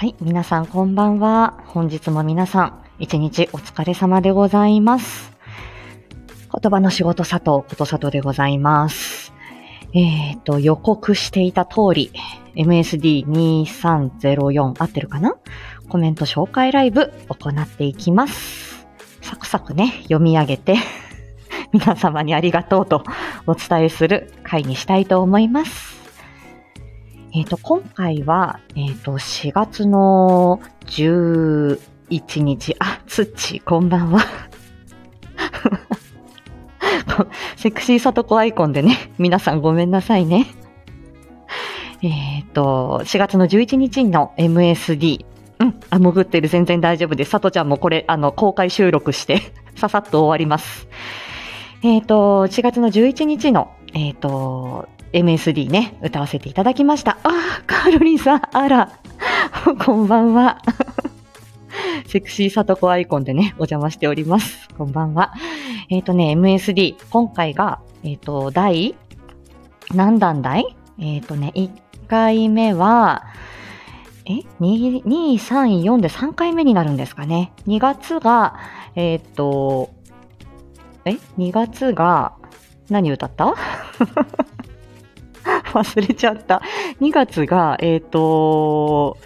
はい、皆さんこんばんは。本日も皆さん、一日お疲れ様でございます。言葉の仕事佐藤こと佐藤でございます。えっ、と、予告していた通り、MSD2304 合ってるかな？コメント紹介ライブ行っていきます。サクサクね、読み上げて、皆様にありがとうとお伝えする回にしたいと思います。えっ、と、今回は、えっ、と、4月の11日、あ、つっち、こんばんは。セクシーさとこアイコンでね、皆さんごめんなさいね。えっ、と、4月の11日の MSD。うん、あ、潜ってる、全然大丈夫です。さとちゃんもこれ、あの、公開収録して、ささっと終わります。えっ、と、4月の11日の、えっ、と、MSD ね、歌わせていただきました。あー、カールリンさん、あら、こんばんは。セクシーさとこアイコンでね、お邪魔しております。こんばんは。えっ、とね、MSD、今回が、えっ、と、第、何弾台えっ、とね、1回目は、え ?2、2、3、4で3回目になるんですかね。2月が、えっ、と、え ?2 月が、何歌った？忘れちゃった。2月が、えっ、と、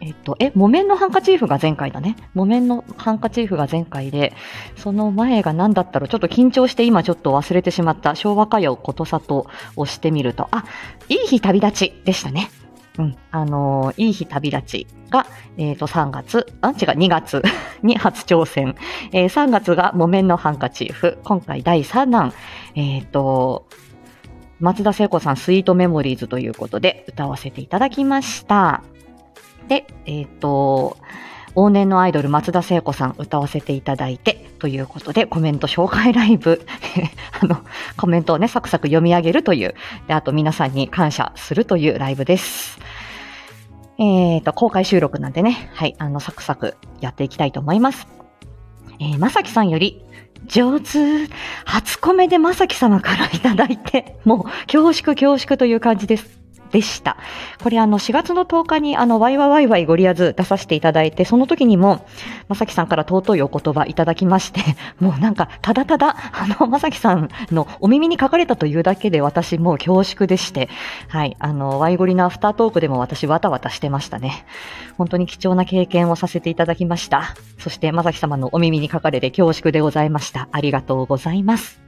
えっ、と、え、木綿のハンカチーフが前回だね。木綿のハンカチーフが前回で、その前が何だったろう。ちょっと緊張して今ちょっと忘れてしまった。昭和歌謡ことさと押してみると、あ、いい日旅立ちでしたね。うん。あのーいい日旅立ちが、えっ、と、3月、あ、違う、2月 に初挑戦。えー3月が木綿のハンカチーフ。今回第3弾。えっ、と、松田聖子さん、スイートメモリーズということで歌わせていただきました。で、えっ、と、往年のアイドル松田聖子さん歌わせていただいて、ということでコメント紹介ライブ、あの、コメントをね、サクサク読み上げるという、で、あと皆さんに感謝するというライブです。えっ、と、公開収録なんでね、はい、あの、サクサクやっていきたいと思います。えーまさきさんより、上手、初コメでまさき様からいただいて、もう恐縮恐縮という感じです。でした。これあの4月の10日にあのワイワワイワイゴリアズ出させていただいて、その時にもまさきさんから尊いお言葉いただきまして、もうなんかただただあのまさきさんのお耳に書かれたというだけで私もう恐縮でして、はい、あのワイゴリのアフタートークでも私わたわたしてましたね。本当に貴重な経験をさせていただきました。そしてまさき様のお耳にかかれて恐縮でございました。ありがとうございます。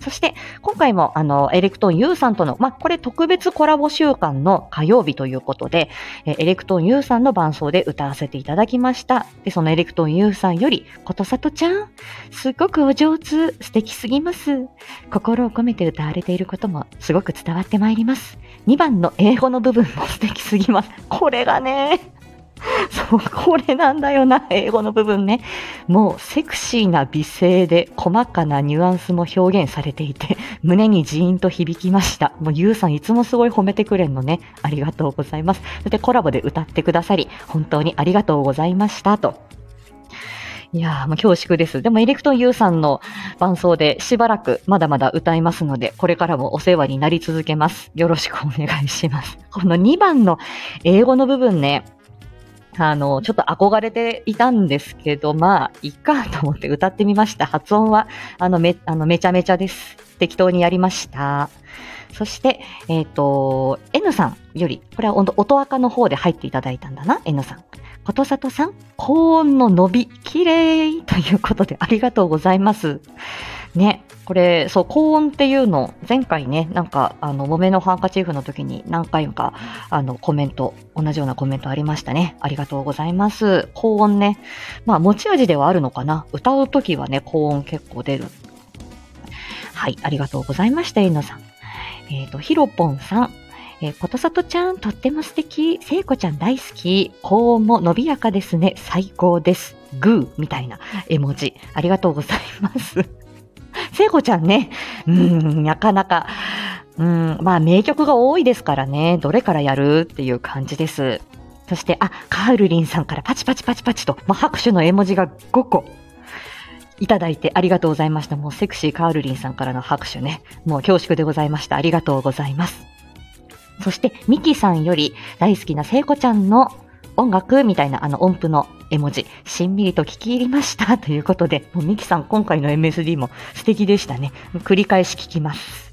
そして、今回も、あの、エレクトーン U さんとの、まあ、これ特別コラボ週間の火曜日ということで、えエレクトーン U さんの伴奏で歌わせていただきました。で、そのエレクトーン U さんより、ことさとちゃん、すっごくお上手、素敵すぎます。心を込めて歌われていることもすごく伝わってまいります。2番の英語の部分も素敵すぎます。これがね、そう、これなんだよな、英語の部分ね。もうセクシーな美声で細かなニュアンスも表現されていて、胸にジーンと響きました。もうゆうさんいつもすごい褒めてくれんのね。ありがとうございます。そしてコラボで歌ってくださり、本当にありがとうございました。と。いやー、もう恐縮です。でもエレクトン U さんの伴奏でしばらくまだまだ歌いますので、これからもお世話になり続けます。よろしくお願いします。この2番の英語の部分ね、あの、ちょっと憧れていたんですけど、まあ、いっかと思って歌ってみました。発音は、あの、め、あの、めちゃめちゃです。適当にやりました。そして、えっ、と、N さんより、これは音音赤の方で入っていただいたんだな、N さん。ことさとさん、高音の伸び、綺麗ということでありがとうございます。ね、これ、そう、高音っていうの、前回ね、なんか、あの、木綿のハンカチーフの時に何回か、あの、コメント、同じようなコメントありましたね。ありがとうございます。高音ね。まあ、持ち味ではあるのかな。歌う時はね、高音結構出る。はい、ありがとうございました、えのさん。えっ、と、ひろぽんさん。えー、ことさとちゃん、とっても素敵。せいこちゃん大好き。高音も伸びやかですね。最高です。グーみたいな絵文字。ありがとうございます。せいこちゃんね、うん、なかなか、うん、まあ名曲が多いですからね、どれからやるっていう感じです。そして、あ、カールリンさんからパチパチパチパチと、もう拍手の絵文字が5個いただいてありがとうございました。もうセクシーカールリンさんからの拍手ね、もう恐縮でございました。ありがとうございます。そして、ミキさんより大好きな聖子ちゃんの音楽みたいなあの音符の絵文字、しんみりと聞き入りましたということで、もうミキさん今回の MSD も素敵でしたね。繰り返し聞きます。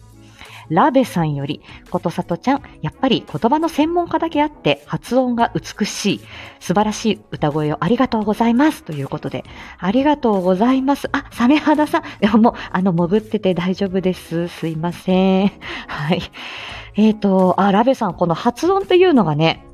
ラベさんより、ことさとちゃん、やっぱり言葉の専門家だけあって発音が美しい、素晴らしい歌声をありがとうございます。ということで、ありがとうございます。あ、サメ肌さん。でももう、あの、潜ってて大丈夫です。すいません。はい。えっ、ー、と、あ、ラベさん、この発音っていうのがね、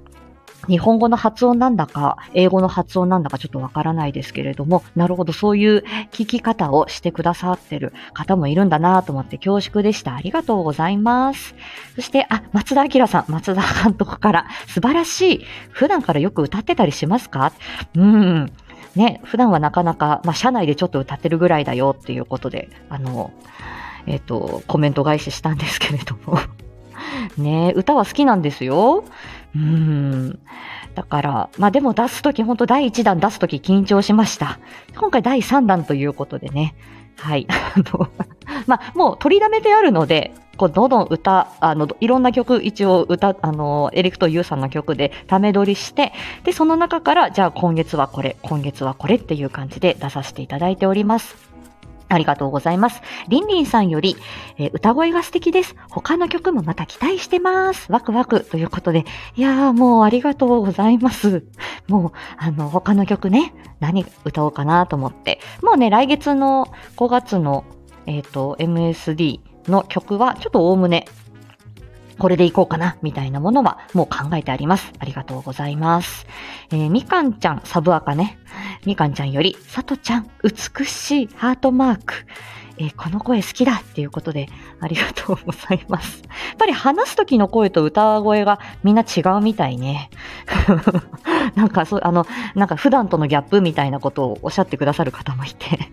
日本語の発音なんだか、英語の発音なんだかちょっとわからないですけれども、なるほど、そういう聞き方をしてくださってる方もいるんだなと思って恐縮でした。ありがとうございます。そして、あ、松田明さん、松田監督から素晴らしい。普段からよく歌ってたりしますか？うん。ね、普段はなかなか、まあ、社内でちょっと歌ってるぐらいだよっていうことで、あの、えっ、と、コメント返ししたんですけれども。ね歌は好きなんですよ。うん。だから、まあでも出すとき、本当第1弾出すとき緊張しました。今回第3弾ということでね。はい。あの、まあもう録りだめてあるので、こう、どんどん歌、あの、いろんな曲、一応歌、あの、エレクトーン U さんの曲でため撮りして、で、その中から、じゃあ今月はこれ、今月はこれっていう感じで出させていただいております。ありがとうございます。リンリンさんより、えー、歌声が素敵です。他の曲もまた期待してます。ワクワクということで。いやーもうありがとうございます。もう、あの、他の曲ね、何歌おうかなと思って。もうね、来月の5月の、えっ、ー、と、MSD の曲は、ちょっとおおむねこれでいこうかな、みたいなものはもう考えてあります。ありがとうございます。えー、みかんちゃん、サブアカね。みかんちゃんより、さとちゃん、美しいハートマーク。えー、この声好きだっていうことで、ありがとうございます。やっぱり話す時の声と歌声がみんな違うみたいね。なんかそう、あの、なんか普段とのギャップみたいなことをおっしゃってくださる方もいて。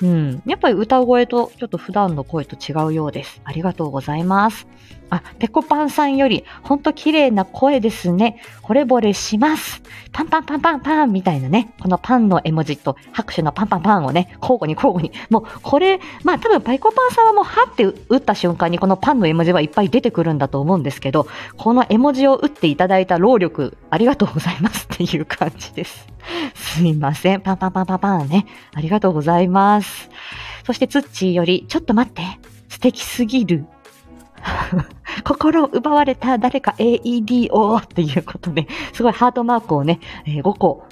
うん。やっぱり歌声とちょっと普段の声と違うようです。ありがとうございます。あ、ペコパンさんより、ほんと綺麗な声ですね。惚れ惚れします。パンパンパンパンパンみたいなね、このパンの絵文字と拍手のパンパンパンをね、交互に交互に。もう、これ、まあ多分ペコパンさんはもう、はって打った瞬間にこのパンの絵文字はいっぱい出てくるんだと思うんですけど、この絵文字を打っていただいた労力、ありがとうございますっていう感じです。すいません。パンパンパンパンパンね。ありがとうございます。そしてツッチーより、ちょっと待って。素敵すぎる。心を奪われた誰か AED をっていうことで、すごいハートマークをね、え、5個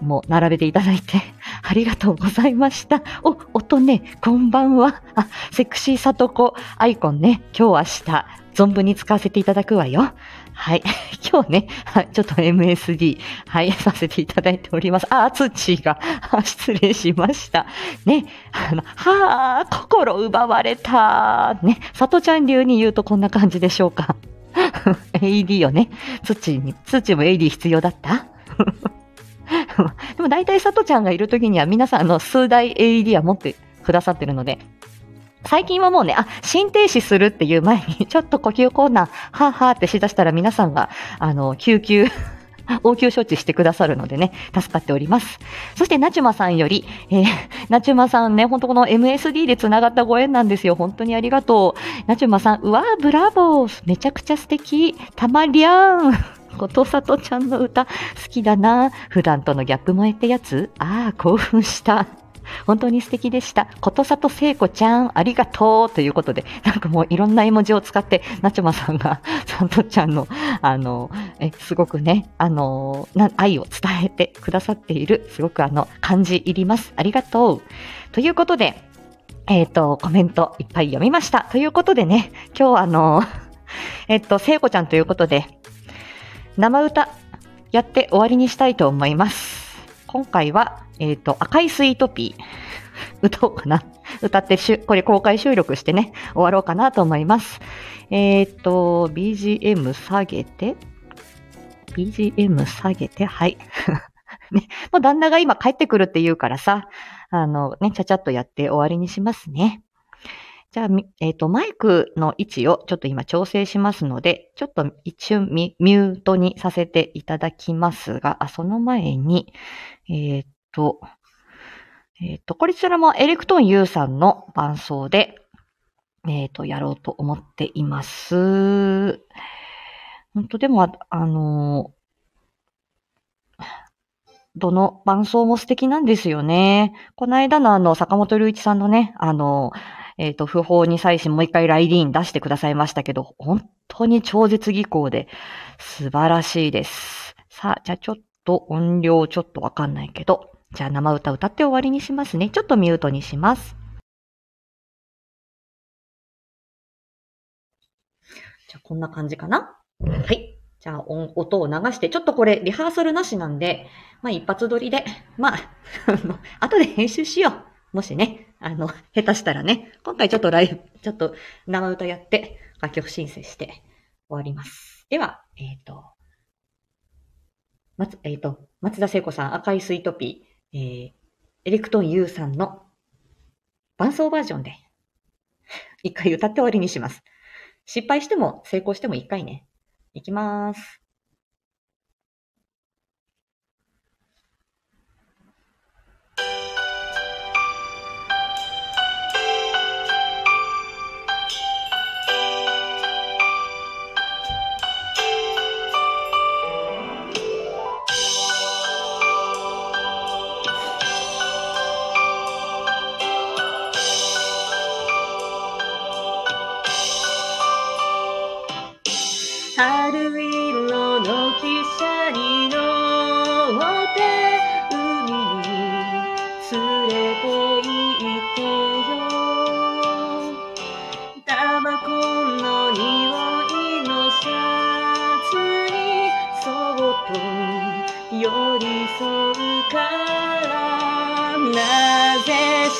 も並べていただいて、ありがとうございました。お、音ね、こんばんは。あ、セクシーさとこアイコンね、今日明日、存分に使わせていただくわよ。はい。今日ね、ちょっと MSD、はい、させていただいております。あ、つちが、失礼しました。ね、あの、はあ、心奪われた。ね、さとちゃん流に言うとこんな感じでしょうか。AD をね、土に、土も AD 必要だった？でも大体さとちゃんがいるときには皆さんあの数台 AED は持ってくださってるので、最近はもうね、あ、心停止するっていう前に、ちょっと呼吸困難、はぁはぁってしだしたら皆さんが、あの、救急、応急処置してくださるのでね、助かっております。そして、なちゅまさんより、えー、なちゅまさんね、ほんとこの MSD で繋がったご縁なんですよ。本当にありがとう。なちゅまさん、うわー、ブラボー。めちゃくちゃ素敵。たまりゃーん。ことさとちゃんの歌、好きだな。普段とのギャップ萌えってやつ？ああ、興奮した。本当に素敵でした。ことさと聖子ちゃん、ありがとうということで、なんかもういろんな絵文字を使って、なちょまさんが、サントちゃんの、あの、え、すごくね、あの、な愛を伝えてくださっている、すごくあの、感じ入ります。ありがとう。ということで、えっ、ー、と、コメントいっぱい読みました。ということでね、今日あの、えっと、聖子ちゃんということで、生歌やって終わりにしたいと思います。今回は、えっ、ー、と、赤いスイートピー。歌おうかな。歌ってしゅ、これ公開収録してね、終わろうかなと思います。えっ、ー、と、BGM 下げて、BGM 下げて、はい。ね、もう旦那が今帰ってくるって言うからさ、あのね、ちゃちゃっとやって終わりにしますね。じゃあ、えっ、ー、と、マイクの位置をちょっと今調整しますので、ちょっと一瞬ミュートにさせていただきますが、あその前に、えっ、ー、と、えっ、ー、と、こちらもエレクトーン U さんの伴奏で、えっ、と、やろうと思っています。本当でも、あのどの伴奏も素敵なんですよね。この間のあの、坂本龍一さんのね、あの、えっ、と、不法に際しもう一回ライディーン出してくださいましたけど、本当に超絶技巧で素晴らしいです。さあ、じゃあちょっと音量ちょっとわかんないけど、じゃあ生歌歌って終わりにしますね。ちょっとミュートにします。じゃあこんな感じかな？はい。じゃあ音を流して、ちょっとこれリハーサルなしなんで、まあ一発撮りで、まあ、後で編集しよう。もしね、あの、下手したらね、今回ちょっとライブ、ちょっと生歌やって、楽曲申請して終わります。では、えっ、ー、と、松、えっ、ー、と、松田聖子さん、赤いスイートピー、えー、エレクトン U さんの伴奏バージョンで、一回歌って終わりにします。失敗しても成功しても一回ね。いきまーす。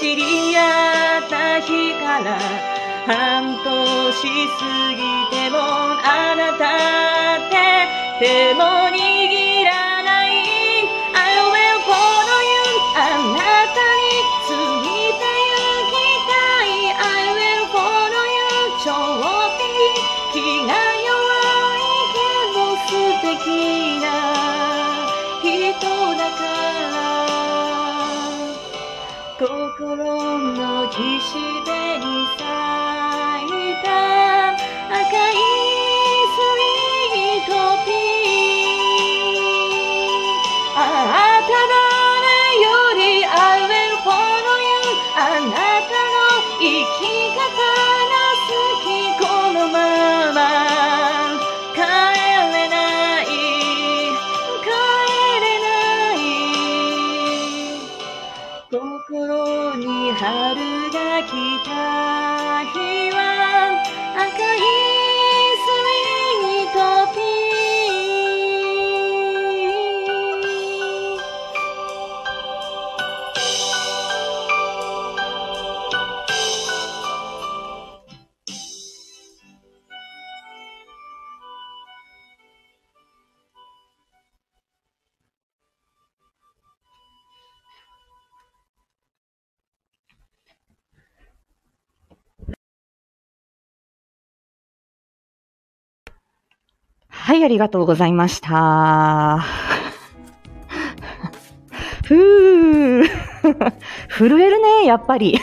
知り合った日から半年過ぎてもあなたって手も握はい、ありがとうございました。ふー。震えるね、やっぱり。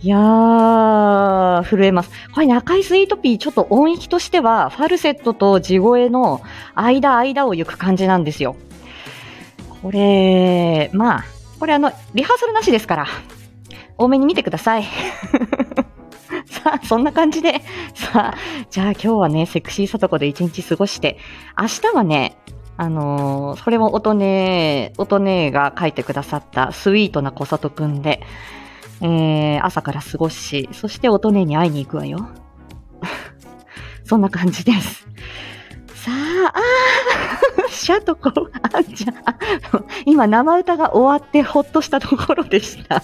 いやー、震えます。これ、中井スイートピー、ちょっと音域としては、ファルセットと地声の間、間を行く感じなんですよ。これ、まあ、これあの、リハーサルなしですから、多めに見てください。そんな感じで、さあ、じゃあ今日はね、セクシーさとこで一日過ごして、明日はね、あのー、それも音ね、音ねが書いてくださったスイートな小里くんで、えー、朝から過ごし、そして音ねに会いに行くわよ。そんな感じです。さあ、あー、シャとこ、あんちゃん、今生歌が終わってほっとしたところでした。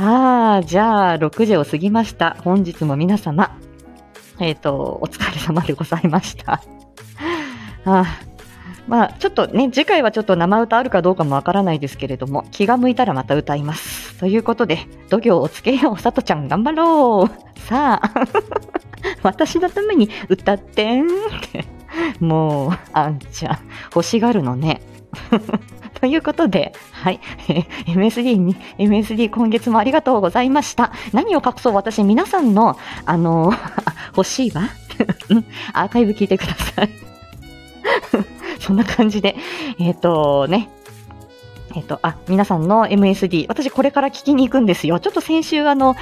さあ、じゃあ、6時を過ぎました。本日も皆様、えっ、ー、と、お疲れ様でございました。あまあ、ちょっとね、次回はちょっと生歌あるかどうかもわからないですけれども、気が向いたらまた歌います。ということで、度胸をつけよう、さとちゃん頑張ろう。さあ、私のために歌ってんって。もう、あんちゃん、欲しがるのね。ということで、はい。MSD に、MSD 今月もありがとうございました。何を隠そう私、皆さんの、あの、欲しいわ。アーカイブ聞いてください。そんな感じで、えっ、ー、とね、えっ、と、あ、皆さんの MSD、私これから聞きに行くんですよ。ちょっと先週あの、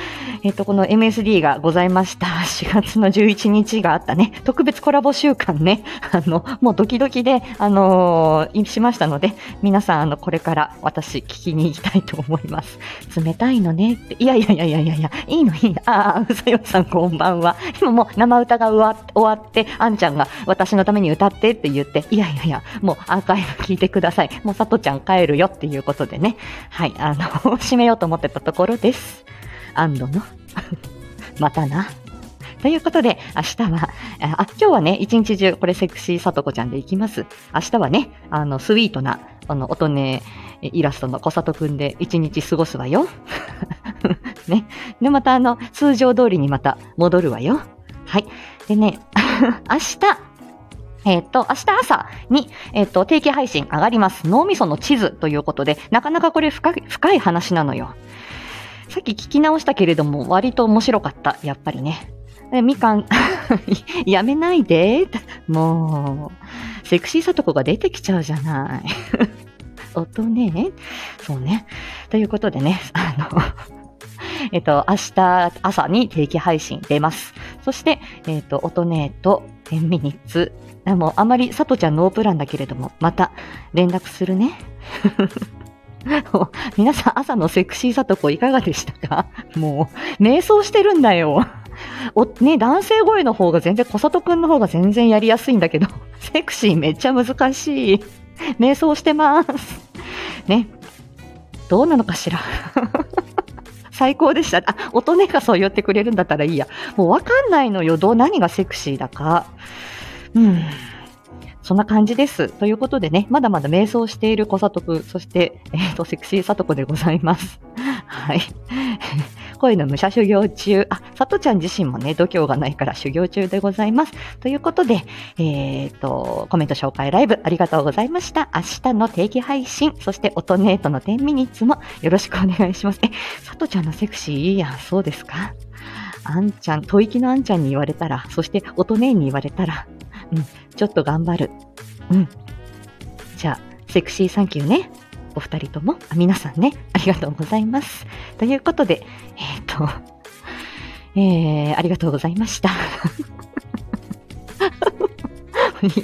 えっ、と、この MSD がございました。4月の11日があったね、特別コラボ週間ね、あの、もうドキドキで、あのー、しましたので、皆さん、あの、これから私聞きに行きたいと思います。冷たいのねって、いやいやいやいやいやい、いのいいの。ああ、うさよさんこんばんは。今もう生歌が終わって、あんちゃんが私のために歌ってって言って、いやいやいや、もうアーカイブ聞いてください。もうさとちゃん帰るよっていうことでね、はい、あの、締めようと思ってたところです。アンドの またな。ということで、明日は、あ、今日はね、一日中、これセクシーさとこちゃんでいきます。明日はね、あの、スイートな、あの、音ね、イラストの小里くんで一日過ごすわよ。ね。で、またあの、通常通りにまた戻るわよ。はい。でね、明日、えっ、ー、と、明日朝に、えっ、と、定期配信上がります。脳みその地図ということで、なかなかこれ深い話なのよ。さっき聞き直したけれども、割と面白かった。やっぱりね。みかん、やめないで。もう、セクシーさとこが出てきちゃうじゃない。音ね。そうね。ということでね、あの、えっと、明日朝に定期配信出ます。そして、えっと、音ねと10ミニッツもうあまりさとちゃんノープランだけれども、また連絡するね。皆さん朝のセクシーさとこいかがでしたか？もう、瞑想してるんだよ。お、ね、男性声の方が全然、小里くんの方が全然やりやすいんだけど、セクシーめっちゃ難しい。瞑想してます。ね。どうなのかしら？最高でした。あ、音音がそう言ってくれるんだったらいいや。もうわかんないのよ。どう、何がセクシーだか。うん。そんな感じです。ということでね、まだまだ瞑想している小里く、そして、えっ、ー、と、セクシーさとこでございます。はい。恋の武者修行中。あ、さとちゃん自身もね、度胸がないから修行中でございます。ということで、えっ、ー、と、コメント紹介ライブありがとうございました。明日の定期配信、そしてオトネートの10ミニッツもよろしくお願いします。え、さとちゃんのセクシーいいやん、そうですか？あんちゃん、吐息のあんちゃんに言われたら、そしてオトネーに言われたら、うん、ちょっと頑張る。うん。じゃあ、セクシーサンキューね。お二人とも、あ皆さんね、ありがとうございます。ということで、えっ、ー、と、えー、ありがとうございました。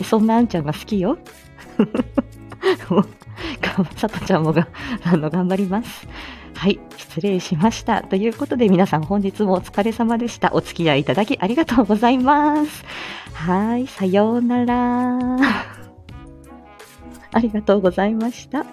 そんなあんちゃんが好きよ。さとちゃんもが、あの、頑張ります。はい、失礼しました。ということで皆さん本日もお疲れ様でした。お付き合いいただきありがとうございます。はい、さようなら。ありがとうございました。